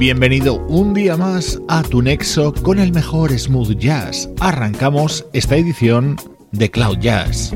Bienvenido un día más a tu nexo con el mejor smooth jazz. Arrancamos esta edición de Cloud Jazz.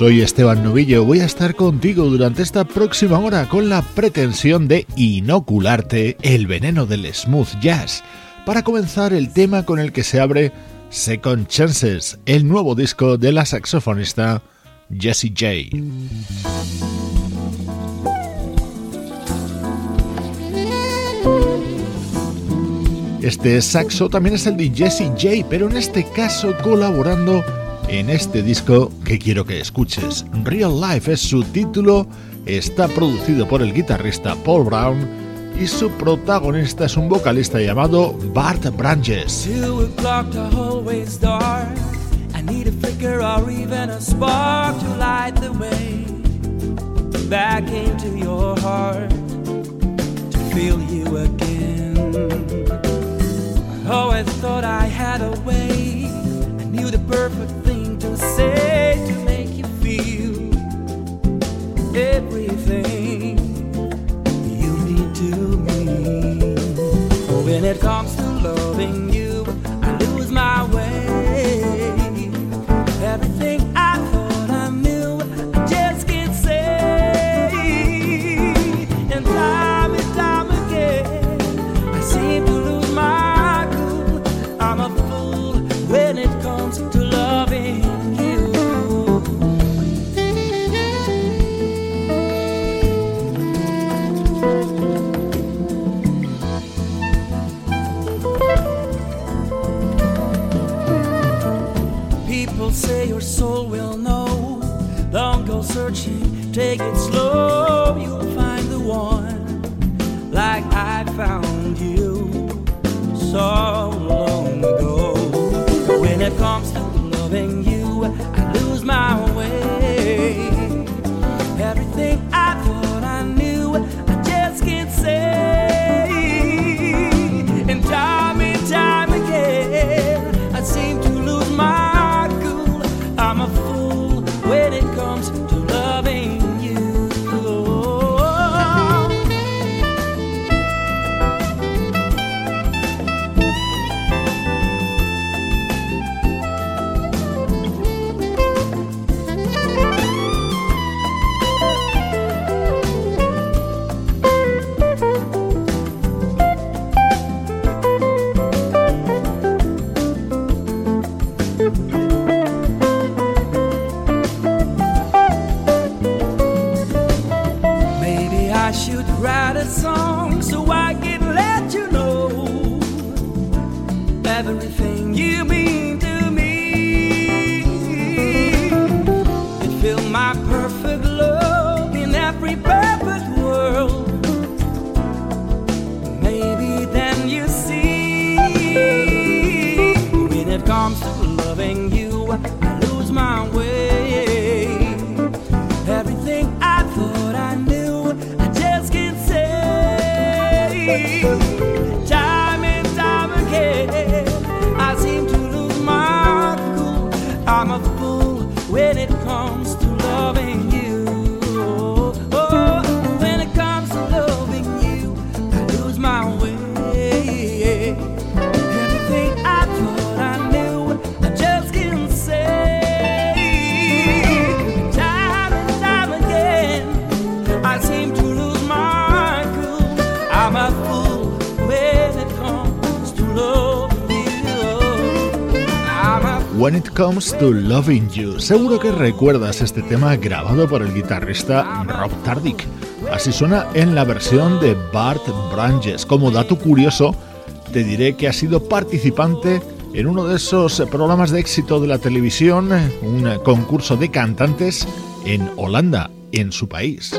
Soy Esteban Novillo, voy a estar contigo durante esta próxima hora con la pretensión de inocularte el veneno del smooth jazz para comenzar el tema con el que se abre Second Chances, el nuevo disco de la saxofonista Jessie J. Este saxo también es el de Jessie J, pero en este caso colaborando en este disco que quiero que escuches. Real Life es su título, está producido por el guitarrista Paul Brown y su protagonista es un vocalista llamado Bart. I always thought I had a way, I knew the perfect say to make you feel everything you mean to me. When it comes to loving take it slow, When It Comes to Loving You. Seguro que recuerdas este tema grabado por el guitarrista Rob Tardick. Así suena en la versión de Bart Branches. Como dato curioso, te diré que ha sido participante en uno de esos programas de éxito de la televisión, un concurso de cantantes en Holanda, en su país.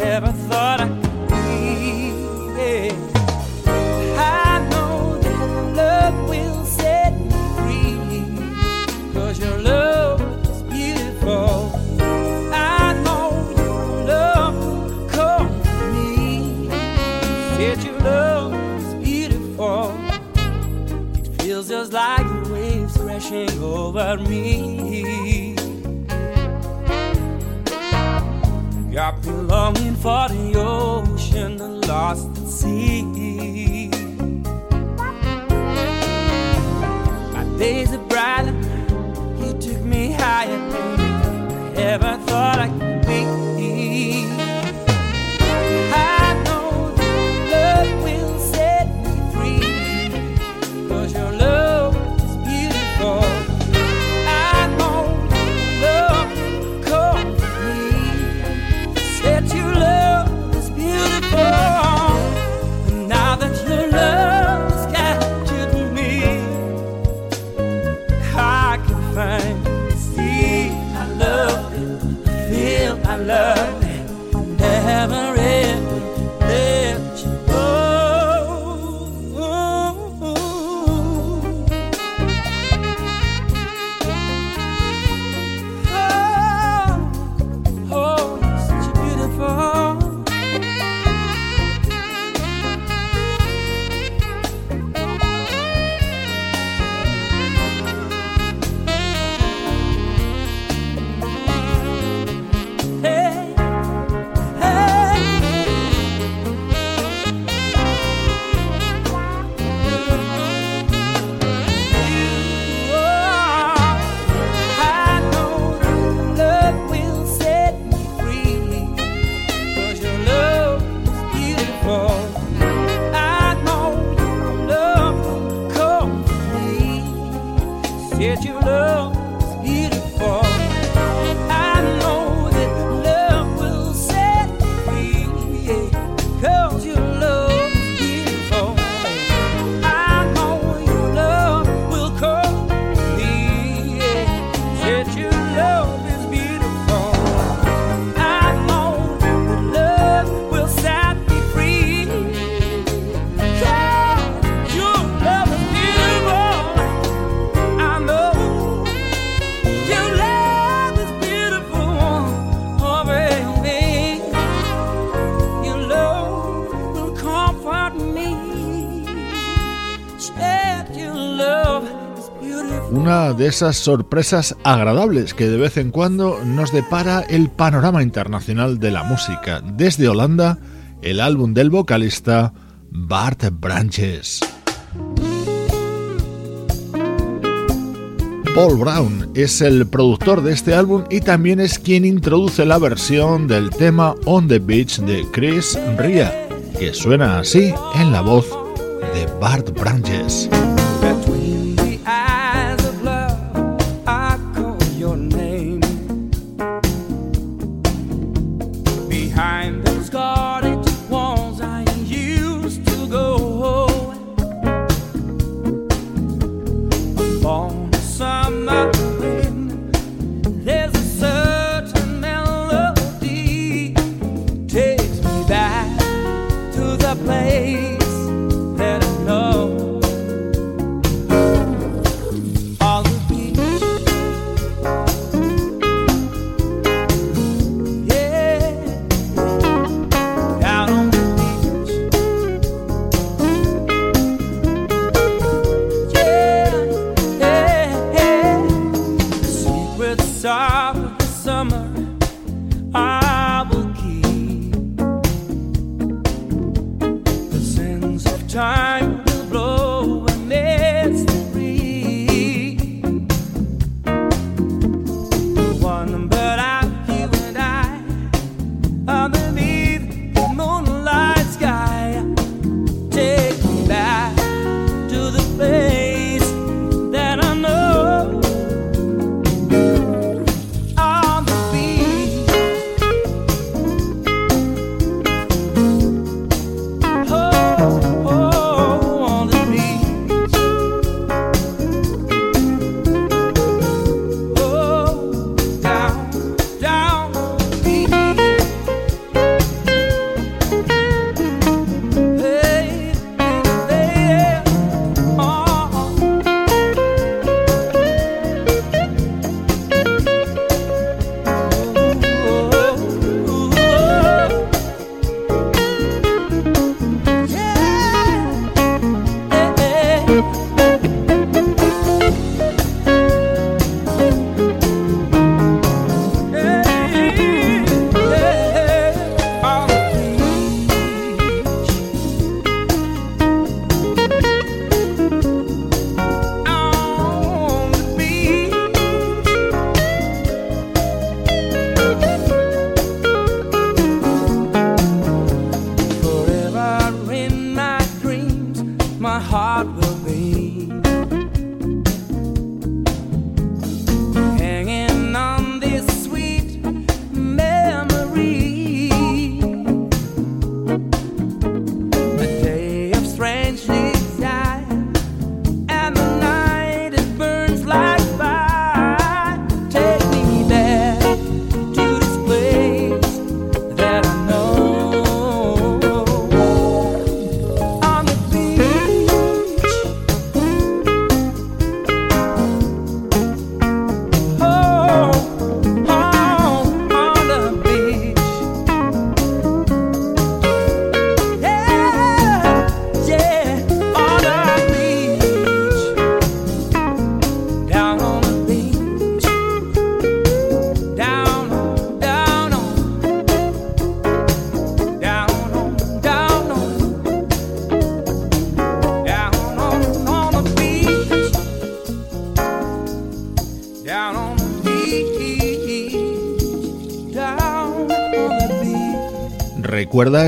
ever thought I could be. I know that love will set me. Cause your love is beautiful. I know your love will come me. Said your love beautiful. It feels just like waves crashing over me. Got me longing for the ocean, the lost at sea. My days are brighter, esas sorpresas agradables que de vez en cuando nos depara el panorama internacional de la música. Desde Holanda, el álbum del vocalista Bart Branches. Paul Brown es el productor de este álbum y también es quien introduce la versión del tema On the Beach de Chris Ria, que suena así en la voz de Bart Branches.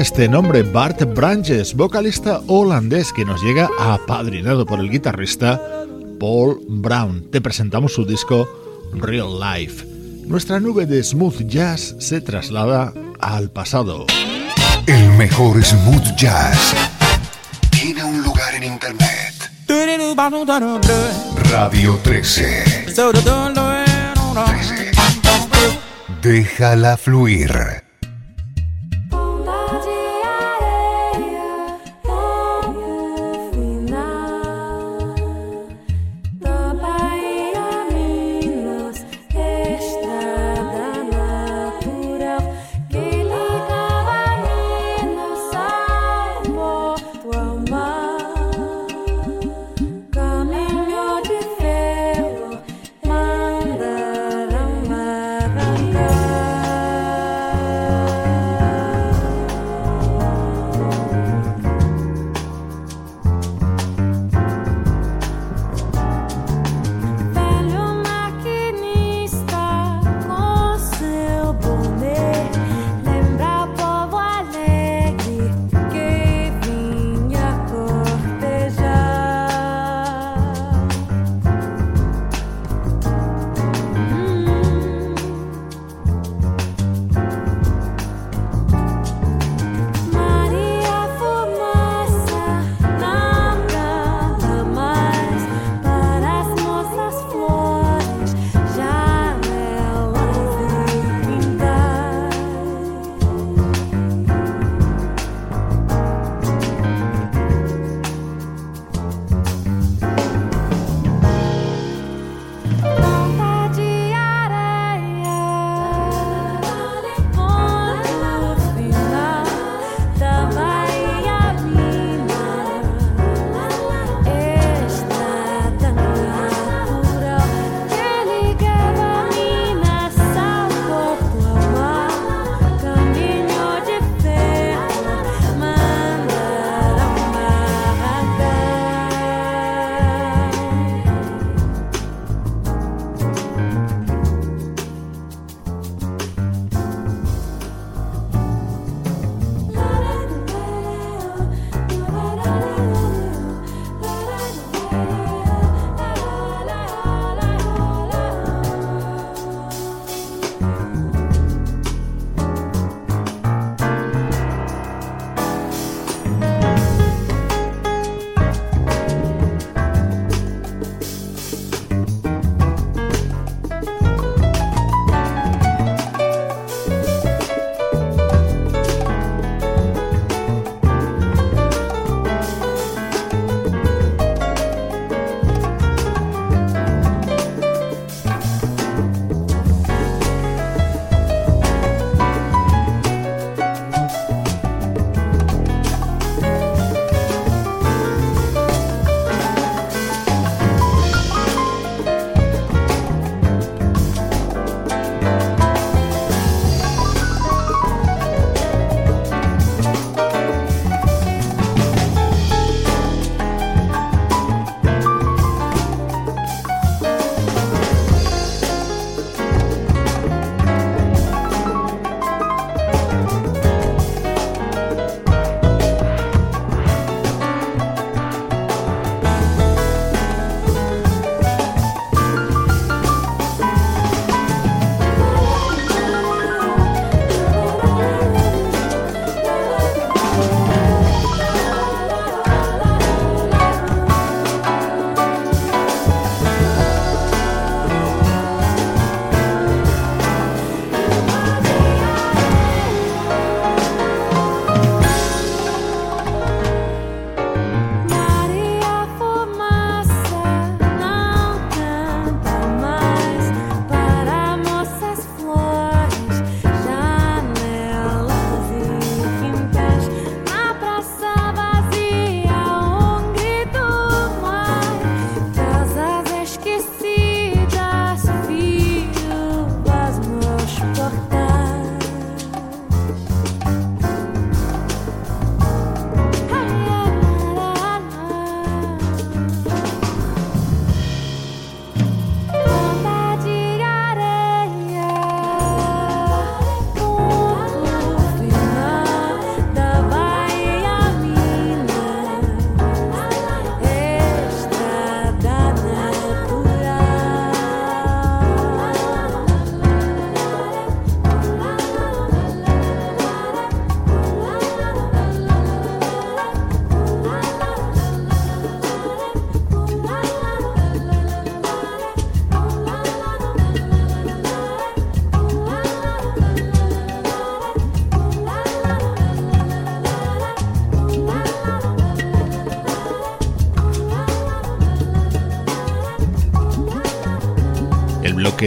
Este nombre, Bart Branches, vocalista holandés que nos llega apadrinado por el guitarrista Paul Brown. Te presentamos su disco Real Life. Nuestra nube de smooth jazz se traslada al pasado. El mejor smooth jazz tiene un lugar en internet. Radio 13. 13. Déjala fluir.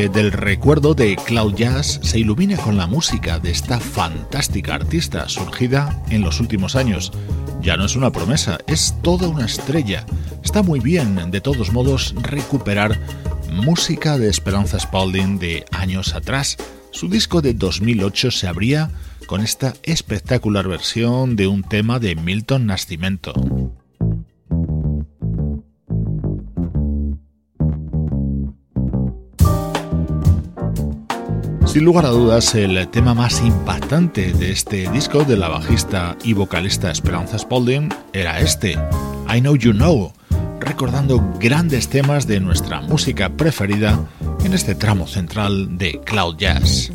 Del recuerdo de Cloud Jazz se ilumina con la música de esta fantástica artista surgida en los últimos años. Ya no es una promesa, es toda una estrella. Está muy bien, de todos modos, recuperar música de Esperanza Spalding de años atrás. Su disco de 2008 se abría con esta espectacular versión de un tema de Milton Nascimento. Sin lugar a dudas, el tema más impactante de este disco de la bajista y vocalista Esperanza Spalding era este, I Know You Know, recordando grandes temas de nuestra música preferida en este tramo central de Cloud Jazz.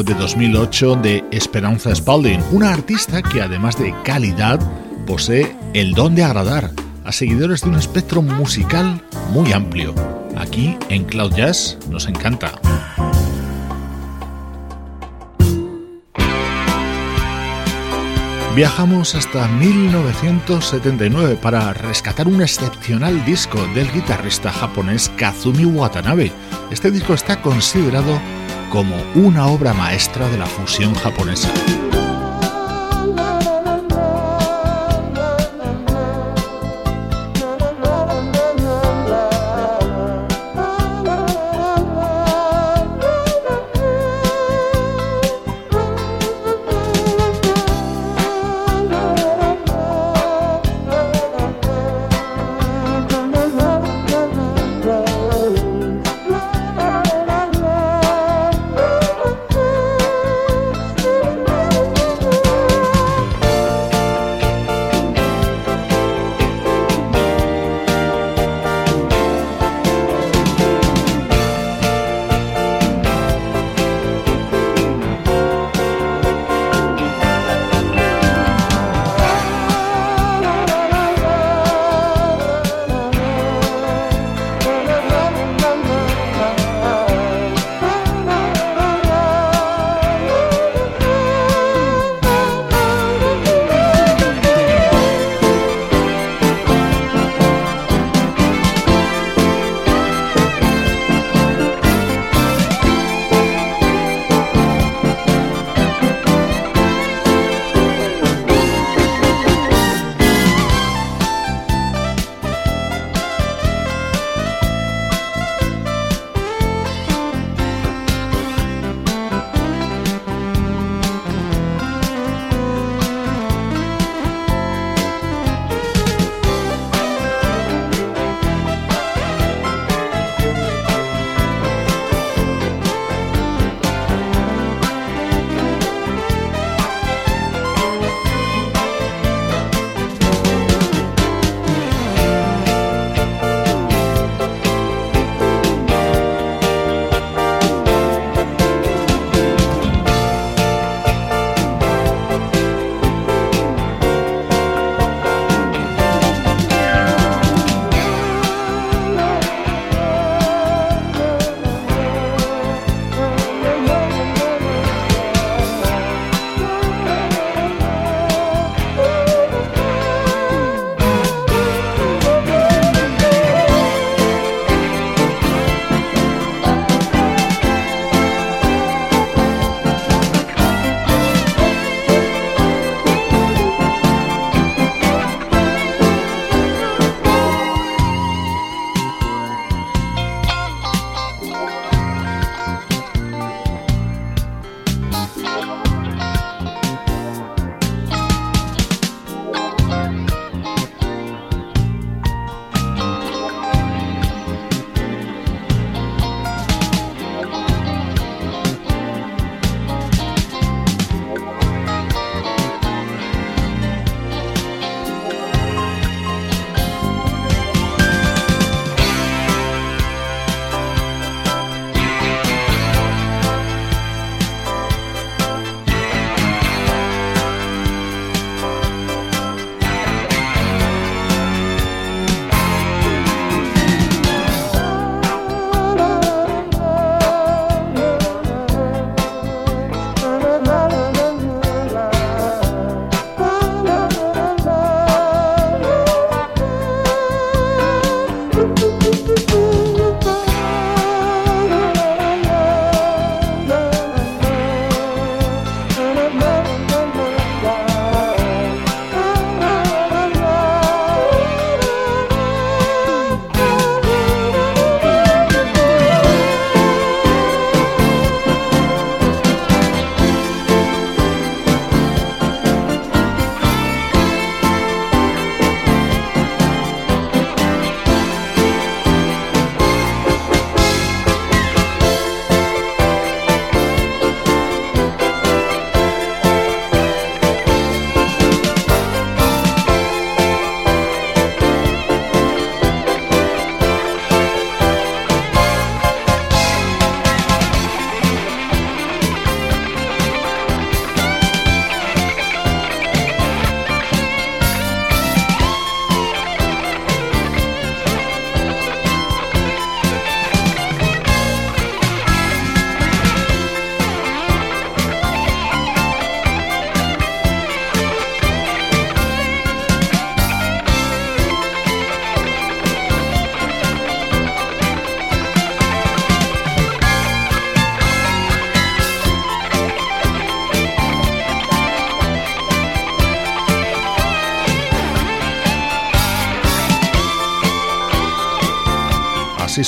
De 2008 de Esperanza Spalding, una artista que además de calidad posee el don de agradar a seguidores de un espectro musical muy amplio. Aquí en Cloud Jazz nos encanta. Viajamos hasta 1979 para rescatar un excepcional disco del guitarrista japonés Kazumi Watanabe. Este disco está considerado como una obra maestra de la fusión japonesa.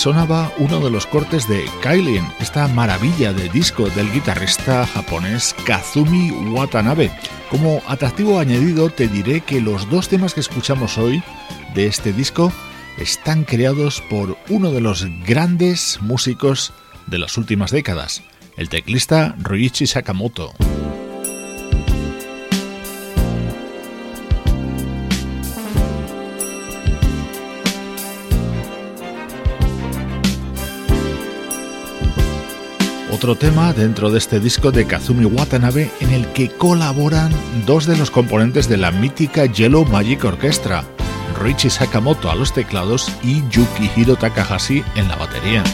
Sonaba uno de los cortes de Kailin, esta maravilla de disco del guitarrista japonés Kazumi Watanabe. Como atractivo añadido te diré que los dos temas que escuchamos hoy de este disco están creados por uno de los grandes músicos de las últimas décadas, el teclista Ryuichi Sakamoto. Otro tema dentro de este disco de Kazumi Watanabe en el que colaboran dos de los componentes de la mítica Yellow Magic Orchestra, Richie Sakamoto a los teclados y Yukihiro Takahashi en la batería.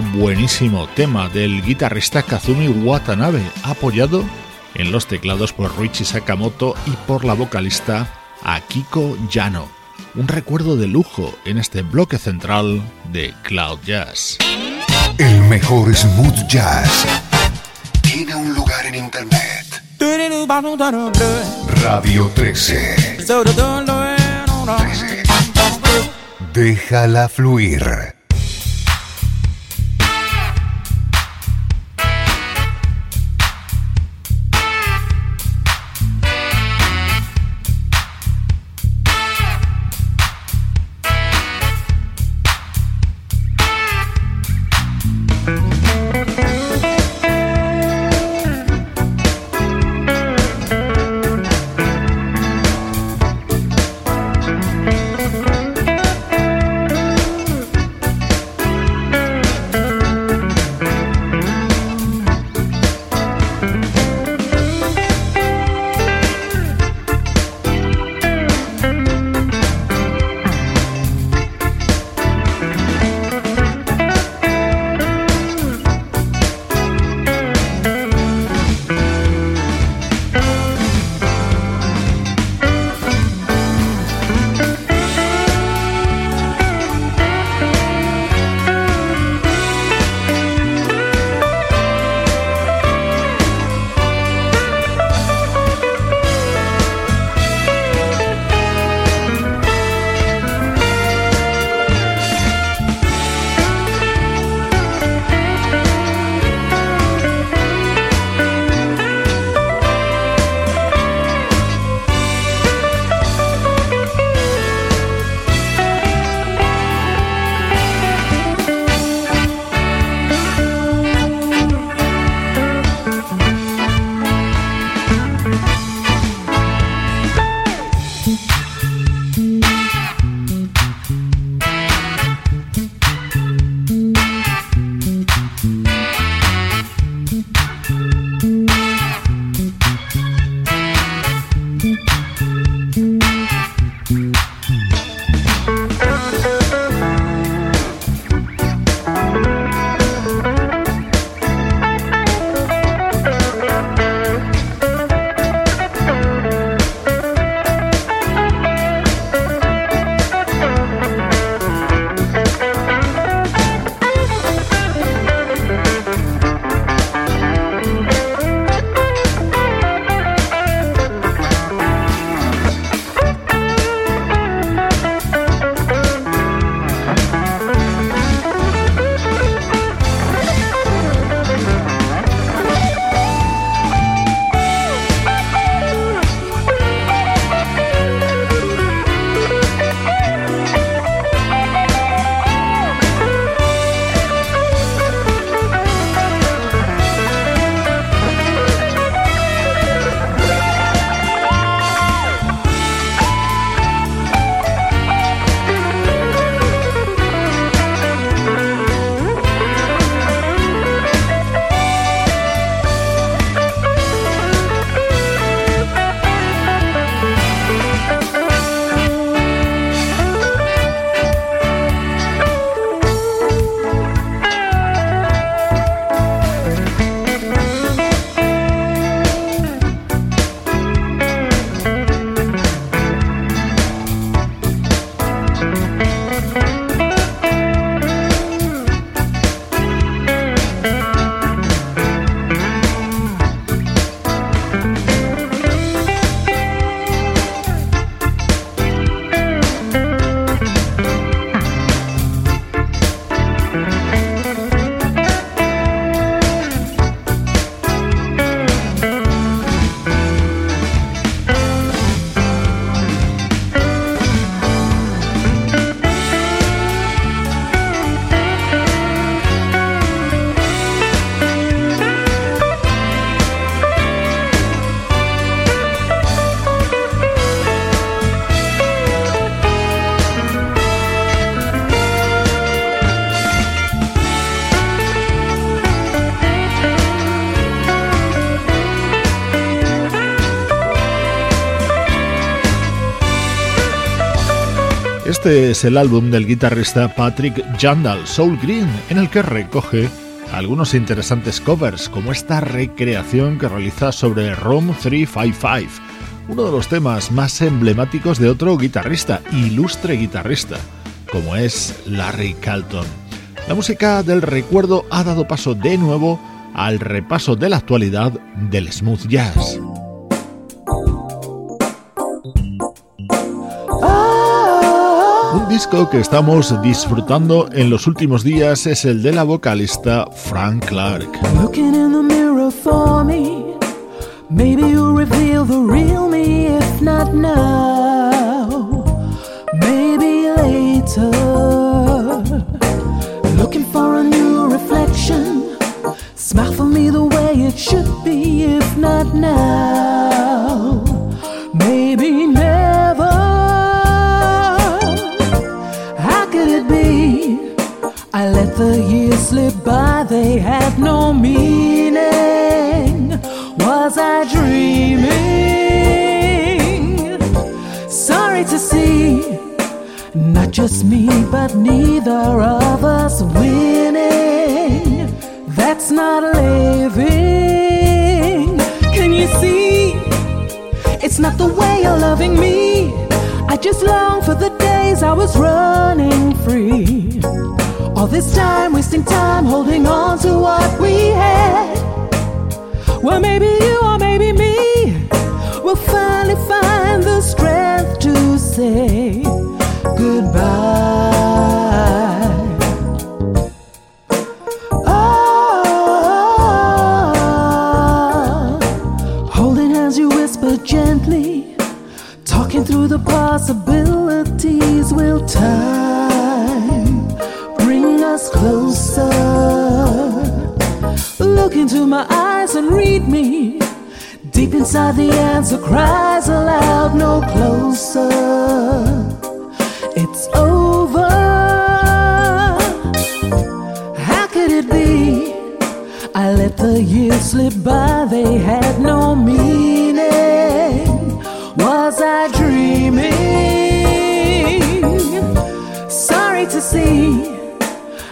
Buenísimo tema del guitarrista Kazumi Watanabe, apoyado en los teclados por Ruichi Sakamoto y por la vocalista Akiko Yano. Un recuerdo de lujo en este bloque central de Cloud Jazz. El mejor smooth jazz tiene un lugar en internet. Radio 13. 13. Déjala fluir. Este es el álbum del guitarrista Patrick Jandal, Soul Green, en el que recoge algunos interesantes covers, como esta recreación que realiza sobre Room 355, uno de los temas más emblemáticos de otro guitarrista, ilustre guitarrista, como es Larry Calton. La música del recuerdo ha dado paso de nuevo al repaso de la actualidad del smooth jazz. Disco que estamos disfrutando en los últimos días es el de la vocalista Frank Clark. Looking in the mirror for me, maybe you'll reveal the real me, if not now, maybe later. Looking for a new reflection, smile for me the way it should be, if not now, let the years slip by, they had no meaning. Was I dreaming? Sorry to see, not just me, but neither of us winning. That's not living. Can you see? It's not the way you're loving me. I just long for the days I was running free. All this time, wasting time, holding on to what we had. Well, maybe you or maybe me will finally find the strength to say goodbye. Oh, holding hands, you whisper gently, talking through the possibilities. Bring us closer? Look into my eyes and read me. Deep inside, the answer cries aloud, no closer. It's over. How could it be? I let the years slip by, they had no meaning.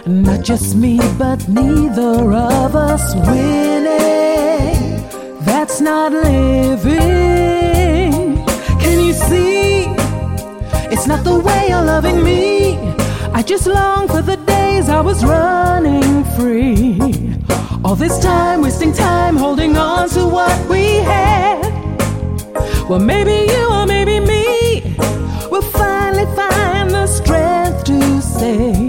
Not just me, but neither of us winning. That's not living. Can you see? It's not the way you're loving me. I just long for the days I was running free. All this time, wasting time, holding on to what we had. Well, maybe you or maybe me will finally find the strength to say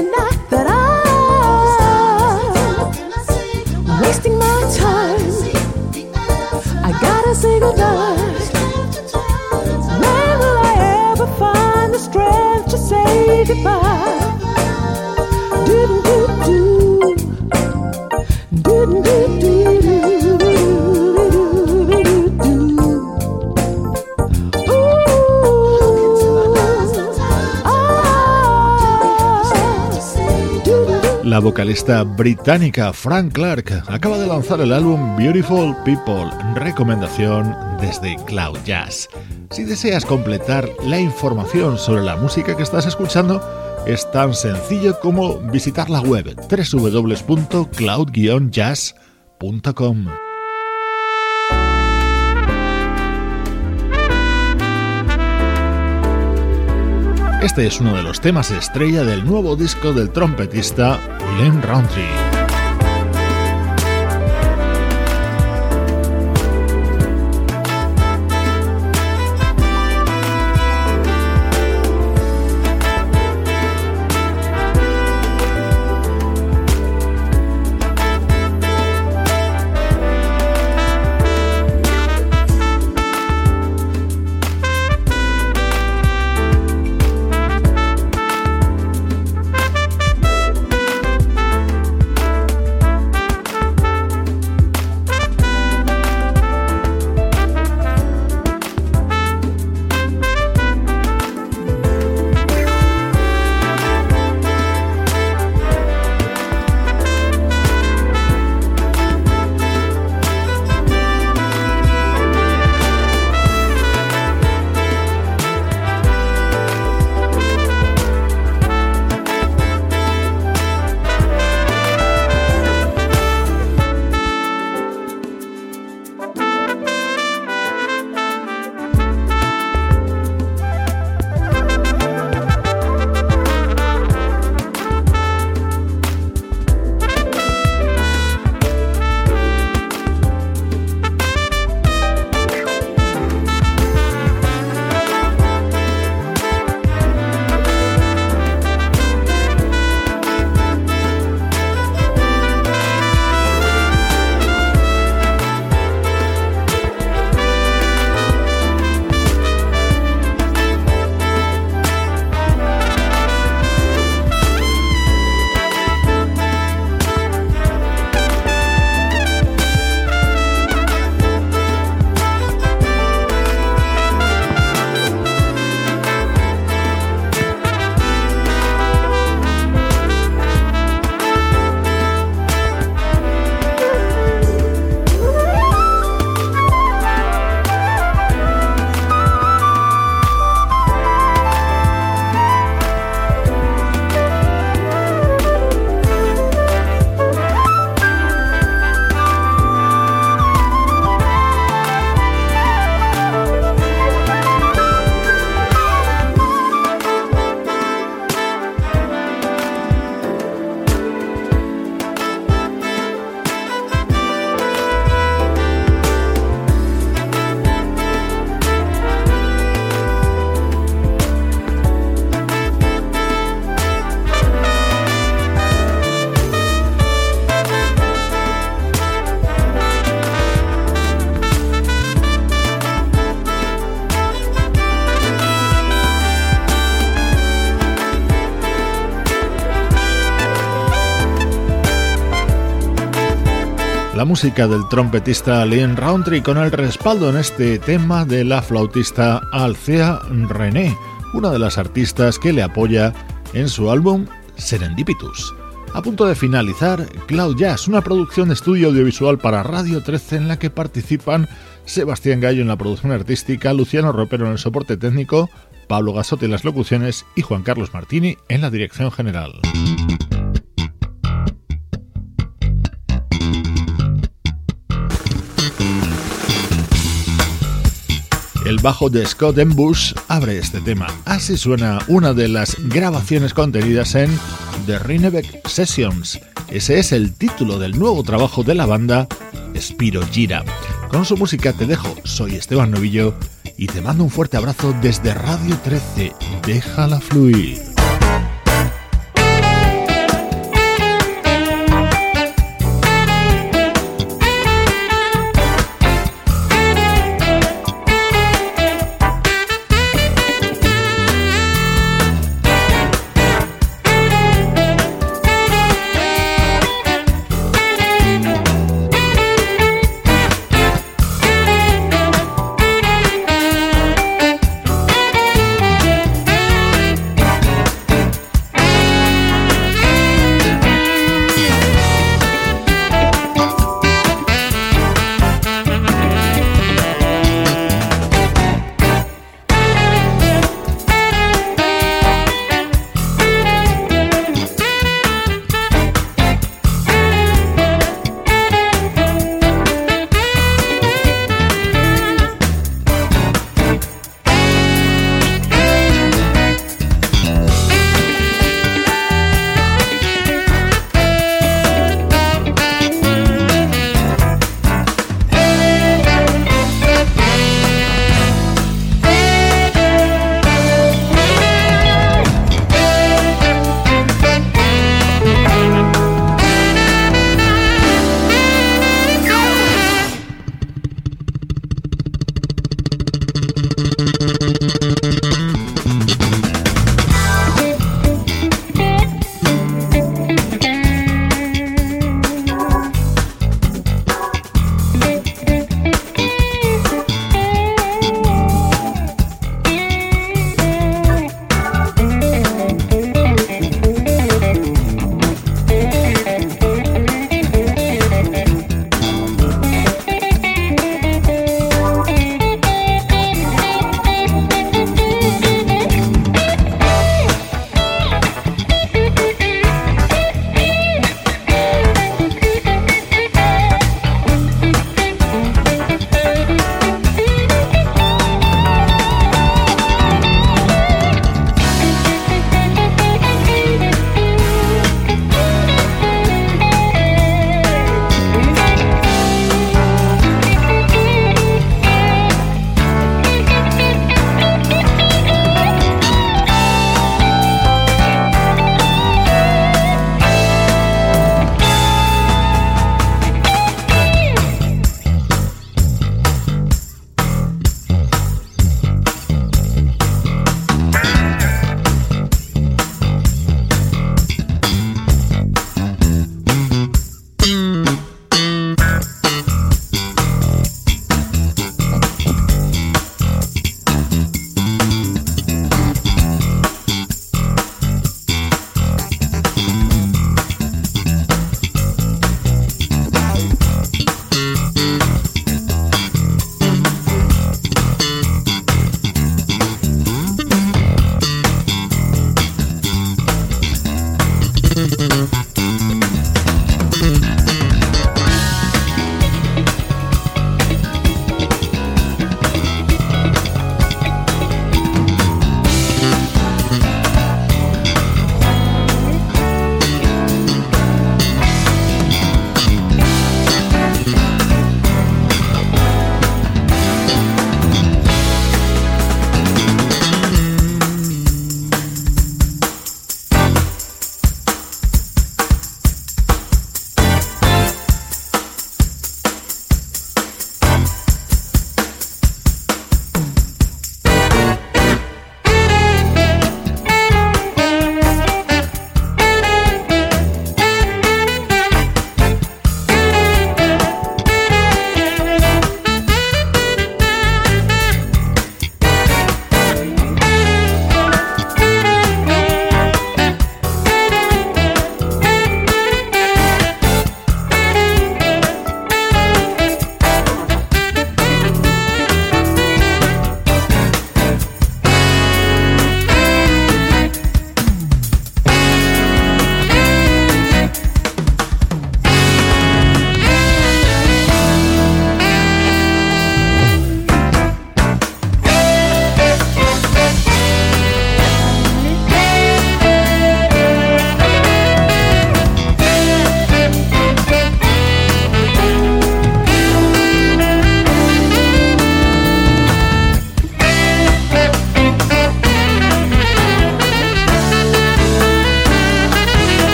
tonight. La vocalista británica Frank Clark acaba de lanzar el álbum Beautiful People, recomendación desde Cloud Jazz. Si deseas completar la información sobre la música que estás escuchando, es tan sencillo como visitar la web www.cloud-jazz.com. Este es uno de los temas estrella del nuevo disco del trompetista Glenn Roundtree. La música del trompetista Lynn Roundtree con el respaldo en este tema de la flautista Alcea René, una de las artistas que le apoya en su álbum Serendipitus. A punto de finalizar, Cloud Jazz, una producción de estudio audiovisual para Radio 13 en la que participan Sebastián Gallo en la producción artística, Luciano Ropero en el soporte técnico, Pablo Gasotti en las locuciones y Juan Carlos Martini en la dirección general. El bajo de Scott Bush abre este tema. Así suena una de las grabaciones contenidas en The Rinebeck Sessions. Ese es el título del nuevo trabajo de la banda Spiro Gira. Con su música te dejo, soy Esteban Novillo y te mando un fuerte abrazo desde Radio 13. Déjala fluir.